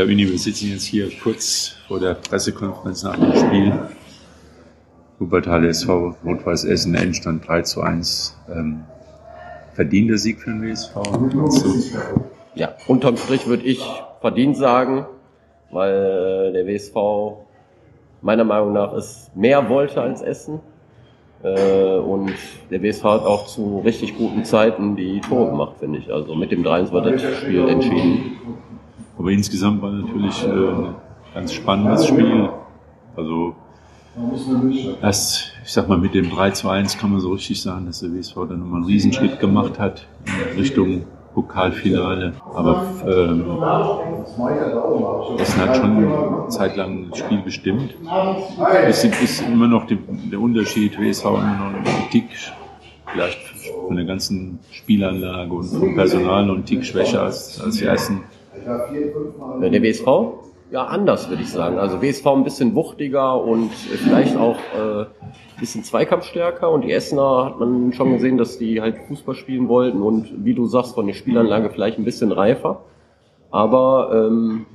Ja, Uni, wir sitzen jetzt hier kurz vor der Pressekonferenz nach dem Spiel. Wuppertal SV Rot-Weiß Essen, Endstand 3 zu 1. Ähm, verdienter Sieg für den WSV. Ja, unterm Strich würde ich verdient sagen, weil äh, der WSV meiner Meinung nach es mehr wollte als Essen. Äh, und der WSV hat auch zu richtig guten Zeiten die Tore gemacht, finde ich. Also mit dem 3 war das Spiel entschieden. Aber insgesamt war natürlich äh, ein ganz spannendes Spiel. Also erst, ich sag mal, mit dem 3 zu 1 kann man so richtig sagen, dass der WSV dann nochmal einen Riesenschritt gemacht hat in Richtung Pokalfinale. Aber ähm, das hat schon zeitlang das Spiel bestimmt. Es ist immer noch der Unterschied, WSV immer noch ein Tick, vielleicht von der ganzen Spielanlage und vom Personal ein Tick schwächer als, als die ersten. Der WSV? ja, anders, würde ich sagen. Also WSV ein bisschen wuchtiger und vielleicht auch äh, ein bisschen zweikampfstärker. Und die Essener hat man schon gesehen, dass die halt Fußball spielen wollten und wie du sagst, von der Spielanlage vielleicht ein bisschen reifer. Aber ähm,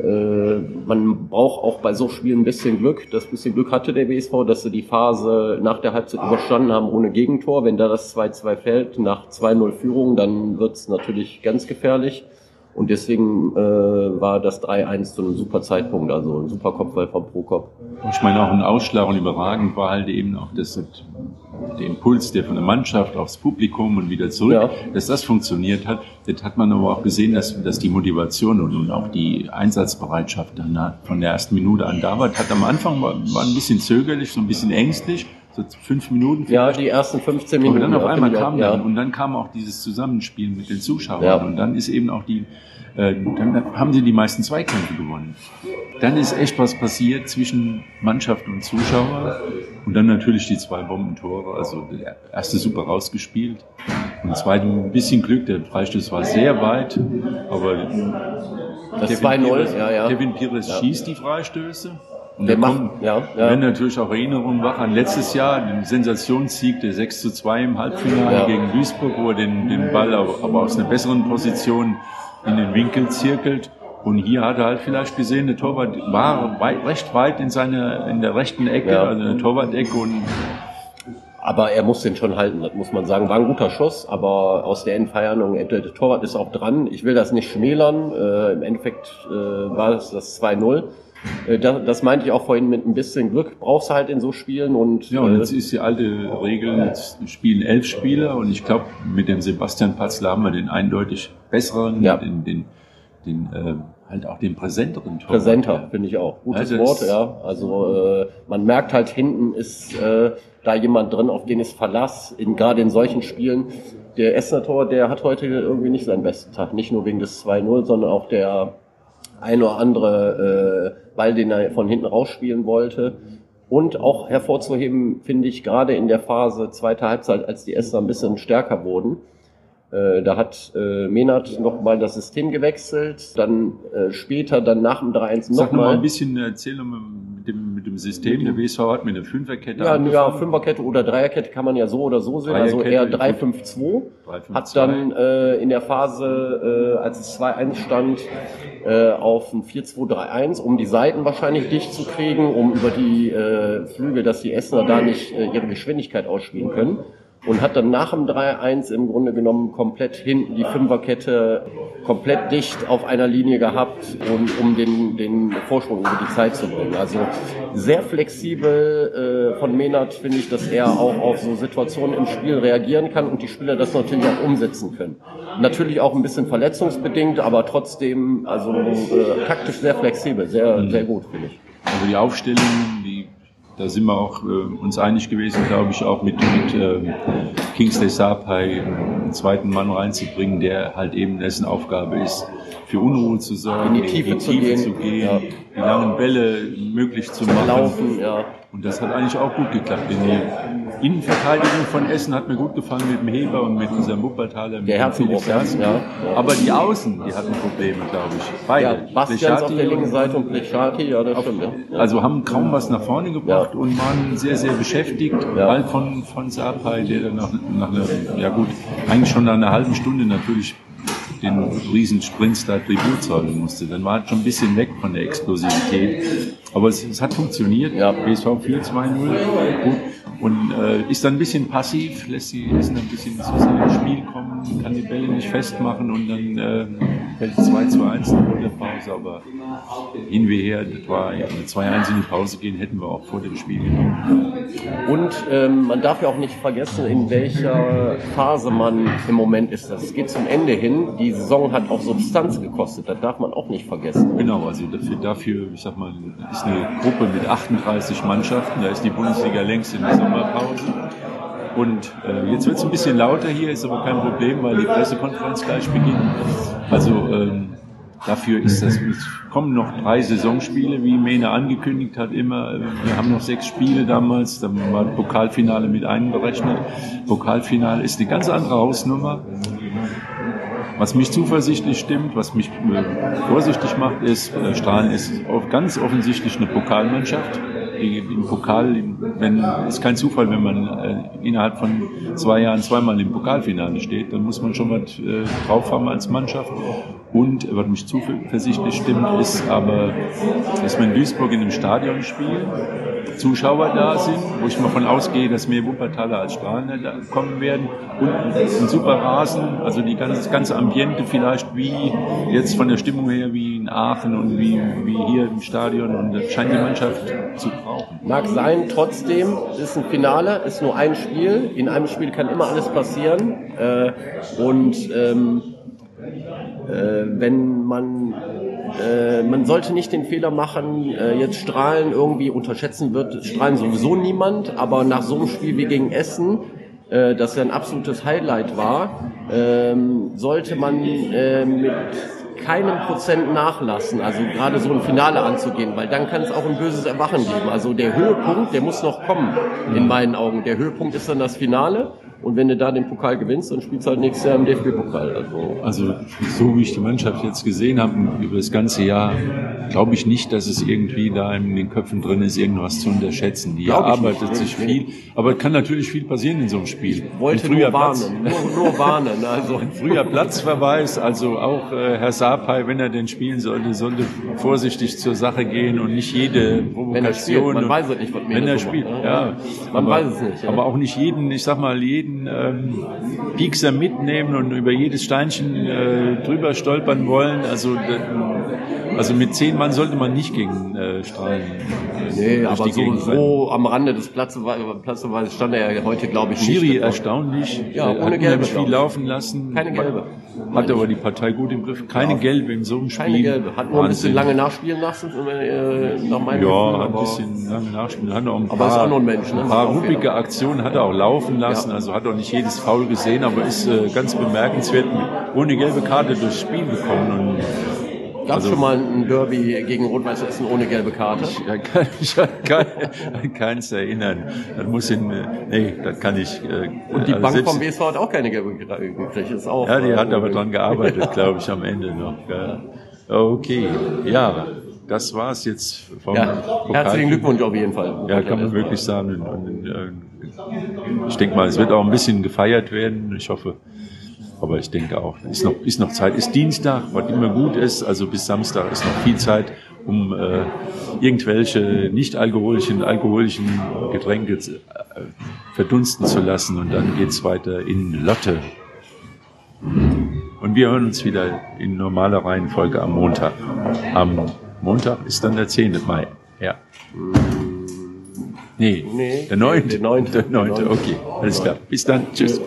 äh, man braucht auch bei so Spielen ein bisschen Glück. Das bisschen Glück hatte der WSV, dass sie die Phase nach der Halbzeit überstanden haben ohne Gegentor. Wenn da das 2-2 fällt nach 2-0 Führung, dann wird's natürlich ganz gefährlich. Und deswegen äh, war das 3-1 zu einem super Zeitpunkt, also ein super Kopfball vom Prokop. Ich meine auch ein Ausschlag und überragend war halt eben auch das, der Impuls, der von der Mannschaft aufs Publikum und wieder zurück, ja. dass das funktioniert hat. Das hat man aber auch gesehen, dass, dass die Motivation und, und auch die Einsatzbereitschaft dann von der ersten Minute an da war. Hat am Anfang war, war ein bisschen zögerlich, so ein bisschen ängstlich so fünf Minuten. Ja, die ersten 15 Minuten. Und dann auf einmal kam ja. dann, und dann kam auch dieses Zusammenspiel mit den Zuschauern. Ja. Und dann ist eben auch die, äh, dann haben sie die meisten Zweikämpfe gewonnen. Dann ist echt was passiert zwischen Mannschaft und Zuschauer. Und dann natürlich die zwei Bombentore. Also der erste super rausgespielt. Und zweite ein bisschen Glück. Der Freistoß war sehr weit. Aber das 2-0, ja, ja. Kevin Pires ja. schießt die Freistöße. Und der macht, ja, ja. Wenn natürlich auch Erinnerungen wach an letztes Jahr, den Sensationssieg der 6 zu 2 im Halbfinale ja. gegen Duisburg, wo er den, den Ball aber, aus einer besseren Position in den Winkel zirkelt. Und hier hat er halt vielleicht gesehen, der Torwart war weit, recht weit in seiner, in der rechten Ecke, ja. also in der Torwart-Ecke und aber er muss den schon halten, das muss man sagen. War ein guter Schuss, aber aus der Entfernung, der Torwart ist auch dran. Ich will das nicht schmälern. Äh, Im Endeffekt äh, war es das 2-0. Äh, das, das meinte ich auch vorhin mit ein bisschen Glück brauchst du halt in so Spielen und ja und jetzt ist die alte Regel jetzt spielen elf Spieler und ich glaube mit dem Sebastian Patzler haben wir den eindeutig besseren ja. den den, den äh, halt auch den präsenteren Tor. Präsenter finde ich auch gutes also Wort ja also äh, man merkt halt hinten ist äh, da jemand drin auf den ist Verlass in gerade in solchen Spielen der Essener Tor der hat heute irgendwie nicht seinen besten Tag nicht nur wegen des 2-0 sondern auch der ein oder andere äh, Ball, den er von hinten rausspielen wollte. Und auch hervorzuheben, finde ich, gerade in der Phase zweiter Halbzeit, als die Esser ein bisschen stärker wurden, äh, da hat äh, Menard nochmal das System gewechselt, dann äh, später, dann nach dem 3-1 nochmal. Sag noch mal ein bisschen Erzählung mit dem System. Der WSV hat mit einer Fünferkette Ja, ja Fünferkette oder Dreierkette kann man ja so oder so sehen. Also eher 3-5-2. Hat dann äh, in der Phase, äh, als es 2-1 stand, äh, auf ein 4-2-3-1, um die Seiten wahrscheinlich dicht zu kriegen, um über die äh, Flügel, dass die Essener da nicht äh, ihre Geschwindigkeit ausspielen können und hat dann nach dem 3-1 im Grunde genommen komplett hinten die Fünferkette komplett dicht auf einer Linie gehabt, und, um den, den Vorsprung über die Zeit zu bringen. Also sehr flexibel äh, von Menard finde ich, dass er auch auf so Situationen im Spiel reagieren kann und die Spieler das natürlich auch umsetzen können. Natürlich auch ein bisschen verletzungsbedingt, aber trotzdem also äh, taktisch sehr flexibel, sehr, sehr gut finde ich. Also die Aufstellung, die da sind wir auch äh, uns einig gewesen, glaube ich, auch mit, mit äh, Kingsley Sapai einen zweiten Mann reinzubringen, der halt eben dessen Aufgabe ist, für Unruhe zu sorgen, in die Tiefe, in die Tiefe zu gehen, zu gehen ja. die langen Bälle möglich zu machen. Laufen, ja. Und das hat eigentlich auch gut geklappt. Die Innenverteidigung von Essen hat mir gut gefallen mit dem Heber und mit unserem Wuppertaler. Der Herzenbruch, ja. ja. Aber die Außen, die hatten Probleme, glaube ich. Beide. Ja, Bastians auf der linken Seite und Plechati, ja, das stimmt. Ja. Also haben kaum was nach vorne gebracht ja. und waren sehr, sehr beschäftigt. Ja. Ball von, von Sapai, der dann nach, nach einer, ja gut, eigentlich schon nach einer halben Stunde natürlich den Riesensprints da Tribut zahlen musste. Dann war es schon ein bisschen weg von der Explosivität. Aber es, es hat funktioniert. Ja. BSV 4-2-0. Gut und äh, ist dann ein bisschen passiv, lässt die Essen ein bisschen zu seinem Spiel kommen, kann die Bälle nicht festmachen und dann äh, fällt 2 zu 1 in der Pause, aber hin wie her, das war eine 2-1 in die Pause gehen, hätten wir auch vor dem Spiel genommen. Und ähm, man darf ja auch nicht vergessen, in welcher Phase man im Moment ist. Das geht zum Ende hin. Die Saison hat auch Substanz gekostet, das darf man auch nicht vergessen. Genau, also dafür, dafür ich sag mal, ist eine Gruppe mit 38 Mannschaften, da ist die Bundesliga längst in der Sommerpause. Und äh, jetzt wird es ein bisschen lauter hier, ist aber kein Problem, weil die Pressekonferenz gleich beginnt. Also ähm, dafür ist das. Es kommen noch drei Saisonspiele, wie Mene angekündigt hat immer. Wir haben noch sechs Spiele damals, dann war Pokalfinale mit einberechnet. Pokalfinale ist eine ganz andere Hausnummer. Was mich zuversichtlich stimmt, was mich äh, vorsichtig macht, ist, äh, Strahlen ist ganz offensichtlich eine Pokalmannschaft im Pokal, wenn ist kein Zufall, wenn man äh, innerhalb von zwei Jahren zweimal im Pokalfinale steht, dann muss man schon was äh, drauf haben als Mannschaft. Und was mich zuversichtlich stimmt, ist aber, dass wir in Duisburg in einem Stadion spielen, Zuschauer da sind, wo ich mal von ausgehe, dass mehr Wuppertaler als Strahlen da kommen werden. Und ein super Rasen, also die ganze, das ganze Ambiente vielleicht wie jetzt von der Stimmung her wie in Aachen und wie, wie hier im Stadion. Und das scheint die Mannschaft zu brauchen. Mag sein, trotzdem ist ein Finale, ist nur ein Spiel, in einem Spiel kann immer alles passieren. Äh, und ähm, äh, wenn man äh, man sollte nicht den Fehler machen, äh, jetzt Strahlen irgendwie unterschätzen wird, Strahlen sowieso niemand, aber nach so einem Spiel wie gegen Essen, äh, das ja ein absolutes Highlight war, ähm, sollte man äh, mit keinem Prozent nachlassen, also gerade so ein Finale anzugehen, weil dann kann es auch ein böses Erwachen geben. Also der Höhepunkt, der muss noch kommen, in meinen Augen. Der Höhepunkt ist dann das Finale und wenn du da den Pokal gewinnst, dann spielst du halt nächstes Jahr im DFB-Pokal. Also, also so wie ich die Mannschaft jetzt gesehen habe über das ganze Jahr, glaube ich nicht, dass es irgendwie da in den Köpfen drin ist, irgendwas zu unterschätzen. Die arbeitet nicht. sich viel, aber es kann natürlich viel passieren in so einem Spiel. Ich wollte nur warnen, nur, nur, warnen. Also ein früher Platzverweis, also auch äh, Herr Sapai, wenn er denn spielen sollte, sollte vorsichtig zur Sache gehen und nicht jede Provokation. Wenn er spielt, man weiß es nicht, was Wenn er spielt, macht, ja. Man aber, weiß es nicht. Ja. Aber auch nicht jeden, ich sag mal, jeden jeden ähm, Piekser mitnehmen und über jedes Steinchen äh, drüber stolpern wollen. Also, also mit zehn Mann sollte man nicht gegen äh, Strahlen. Äh, nee, aber so, so am Rande des Platzes, Platzes stand er ja heute, glaube ich, Schiri nicht. erstaunlich. Ja, ohne Gelbe. viel laufen lassen. Keine Gelbe. Hat aber die Partei gut im Griff. Keine ja. Gelbe in so einem Spiel. Keine Gelbe. Hat nur ein bisschen lange nachspielen lassen, äh, nach meinem Ja, Gefühl, hat ein bisschen lange nachspielen. Hat auch ein aber paar, ist auch noch ein Mensch, ne? ein paar ruppige Aktionen hat er auch laufen lassen. Ja. Also hat auch nicht jedes Foul gesehen, aber ist äh, ganz bemerkenswert ohne gelbe Karte durchs Spiel gekommen. Und Gab es also, schon mal ein Derby gegen Rot-Weiß Essen ohne gelbe Karte? Ich äh, kann mich an, kein, keins erinnern. Das muss in, äh, nee, das kann ich. Äh, Und die also Bank vom WSV hat auch keine gelbe gekriegt, ist auch. Ja, die äh, hat aber dran gearbeitet, glaube ich, am Ende noch. Ja. Okay, ja. Das war's jetzt vom ja, Herzlichen Glückwunsch auf jeden Fall. Ja, kann man wirklich sagen. Und, und, und, ich denke mal, es wird auch ein bisschen gefeiert werden. Ich hoffe, aber ich denke auch, ist noch, ist noch Zeit. Ist Dienstag, was immer gut ist. Also bis Samstag ist noch viel Zeit, um äh, irgendwelche nicht alkoholischen, Getränke äh, verdunsten zu lassen. Und dann geht's weiter in Lotte. Und wir hören uns wieder in normaler Reihenfolge am Montag. Am Montag ist dann der 10. Mai. Ja. Nee, nee der 9. Der 9. Der 9. Okay, alles klar. Bis dann. Tschüss.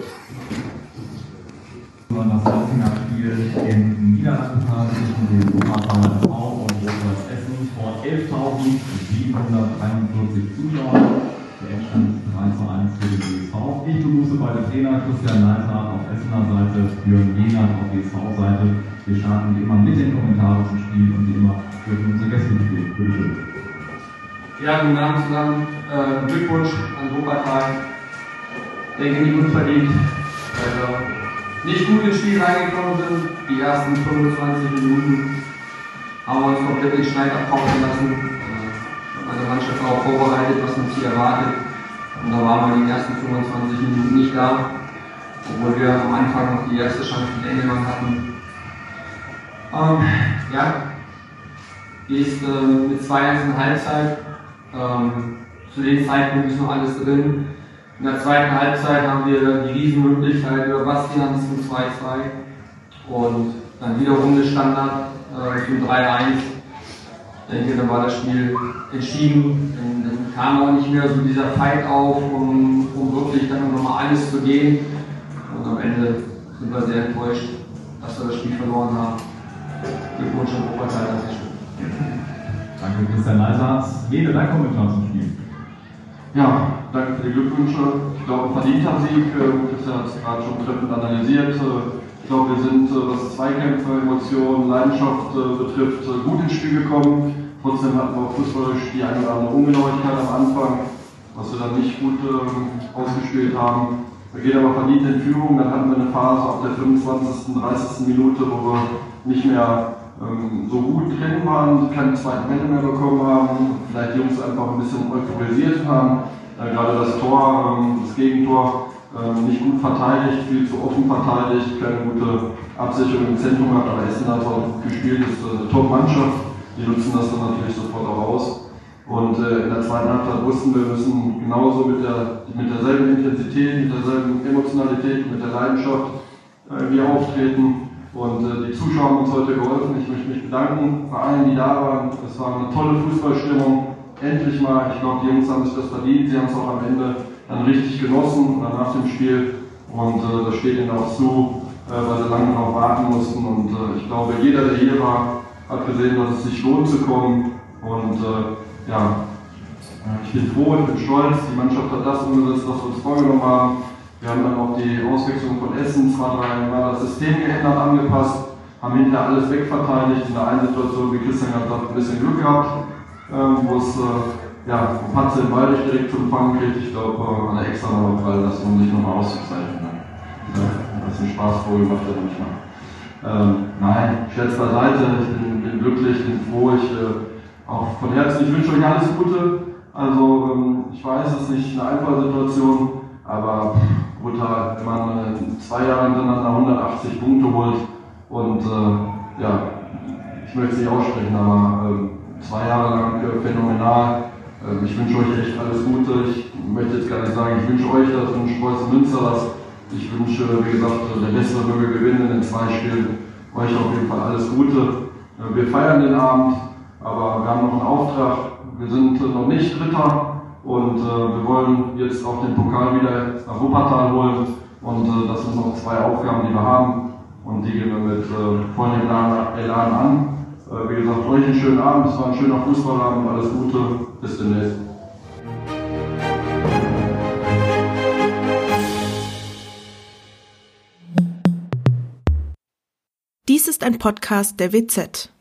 In Niederlanden zwischen dem Wuppertaler SV und Rot-Weiß Essen vor 11.743 Zuschauern. Der Endstand ist 3 zu 1 für den BSV. Ich begrüße beide Trainer Christian Leitner auf Essener Seite, Jürgen Jener auf BSV-Seite. Wir starten wie immer mit den Kommentaren zum Spiel und wie immer dürfen unsere Gäste spielen. Bitte schön. Ja, guten Abend zusammen. Äh, Glückwunsch an Wuppertal. Denke nicht unverdient. Also, nicht gut ins Spiel reingekommen sind, die ersten 25 Minuten haben wir uns komplett den Schneid abkaufen lassen. Äh, meine Mannschaft auch vorbereitet, was uns hier erwartet. Und da waren wir die ersten 25 Minuten nicht da, obwohl wir am Anfang noch die erste Chance mit Engelmann hatten. Ähm, ja, ist äh, mit 2-1 in Halbzeit. Ähm, zu dem Zeitpunkt ist noch alles drin. In der zweiten Halbzeit haben wir die Riesenmöglichkeit über Bastian zum 2-2 und dann wiederum eine Standard äh, zum 3-1. Ich denke, dann war das Spiel entschieden. Dann, dann, kam auch nicht mehr so dieser Fight auf, um, um wirklich dann nochmal alles zu gehen. Und am Ende sind wir sehr enttäuscht, dass wir das Spiel verloren haben. Glückwunsch an Oberteil an sich. Danke, Christian Neisatz. Jede dein Kommentar zum Spiel. Ja, danke für die Glückwünsche. Ich glaube, verdienter Sieg. Äh, Christian hat es gerade schon treffend analysiert. Äh, ich glaube, wir sind, äh, was Zweikämpfe, Emotionen, Leidenschaft betrifft, gut ins Spiel gekommen. Trotzdem hatten wir auch fußballisch die eine oder andere Ungenauigkeit am Anfang, was wir dann nicht gut ähm, ausgespielt haben. Wir gehen aber verdient in Führung. Dann hatten wir eine Phase auf der 25., 30. Minute, wo wir nicht mehr ähm, so gut drin waren, keine zweiten Welle mehr bekommen haben, vielleicht die Jungs einfach ein bisschen euphorisiert haben, äh, gerade das Tor, ähm, das Gegentor äh, nicht gut verteidigt, viel zu offen verteidigt, keine gute Absicherung im Zentrum hat, aber Essen hat auch gespielt, ist eine Top-Mannschaft, die nutzen das dann natürlich sofort auch aus. Und äh, in der zweiten Halbzeit wussten wir, müssen genauso mit, der, mit derselben Intensität, mit derselben Emotionalität, mit der Leidenschaft äh, wir auftreten und äh, die Zuschauer haben uns heute geholfen. Ich möchte mich bedanken bei allen, die da waren. Es war eine tolle Fußballstimmung. Endlich mal. Ich glaube, die Jungs haben sich das verdient. Sie haben es auch am Ende dann richtig genossen nach dem Spiel. Und äh, das steht ihnen auch zu, äh, weil sie lange noch warten mussten. Und äh, ich glaube, jeder, der hier war, hat gesehen, dass es sich lohnt zu kommen. Und äh, ja, ich bin froh, ich bin stolz. Die Mannschaft hat das umgesetzt, was wir uns vorgenommen haben. Wir haben dann auch die Auswechslung von Essen zwei, drei Mal das System geändert, angepasst, haben hinterher alles wegverteidigt. In der einen Situation, wie Christian gesagt hat, ein bisschen Glück gehabt, ähm, wo es äh, ja, Patze Ball nicht direkt zu empfangen kriegt. Ich glaube, äh, an extra noch weil das um sich nochmal auszuzeichnen. Ja, das ist ein Spaßvogel, macht er nicht mal. Ähm, nein, Scherz beiseite, ich bin, bin glücklich, bin froh, ich äh, auch von Herzen, ich wünsche euch alles Gute. Also ähm, ich weiß, es ist nicht eine einfache Situation, aber brutal, wenn man äh, zwei Jahre hintereinander 180 Punkte holt und äh, ja, ich möchte es nicht aussprechen, aber äh, zwei Jahre lang äh, phänomenal. Ähm, ich wünsche euch echt alles Gute. Ich möchte jetzt gar nicht sagen, ich wünsche euch das, wünsche Preußen Münster das. Ich wünsche, wie gesagt, der Bessere möge gewinnen in den zwei Spielen. Euch auf jeden Fall alles Gute. Äh, wir feiern den Abend, aber wir haben noch einen Auftrag. Wir sind noch nicht Dritter, und äh, wir wollen jetzt auch den Pokal wieder nach Wuppertal holen. Und äh, das sind noch zwei Aufgaben, die wir haben. Und die gehen wir mit äh, vollem Elan, Elan an. Äh, wie gesagt, euch einen schönen Abend. Es war ein schöner Fußballabend. Alles Gute. Bis demnächst. Dies ist ein Podcast der WZ.